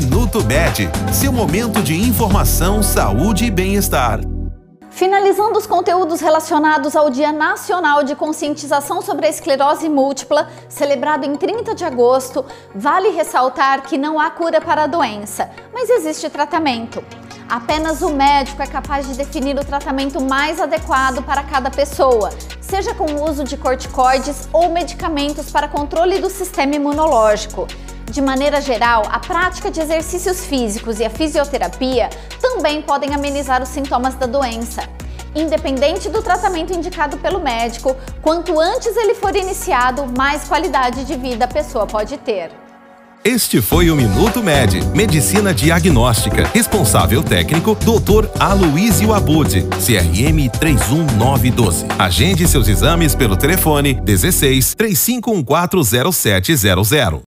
Minuto Med, seu momento de informação, saúde e bem-estar. Finalizando os conteúdos relacionados ao Dia Nacional de Conscientização sobre a Esclerose Múltipla, celebrado em 30 de agosto, vale ressaltar que não há cura para a doença, mas existe tratamento. Apenas o médico é capaz de definir o tratamento mais adequado para cada pessoa, seja com o uso de corticoides ou medicamentos para controle do sistema imunológico. De maneira geral, a prática de exercícios físicos e a fisioterapia também podem amenizar os sintomas da doença. Independente do tratamento indicado pelo médico, quanto antes ele for iniciado, mais qualidade de vida a pessoa pode ter. Este foi o Minuto Med, Medicina Diagnóstica. Responsável técnico, Dr. Aloysio Abud, CRM 31912. Agende seus exames pelo telefone 16 35140700.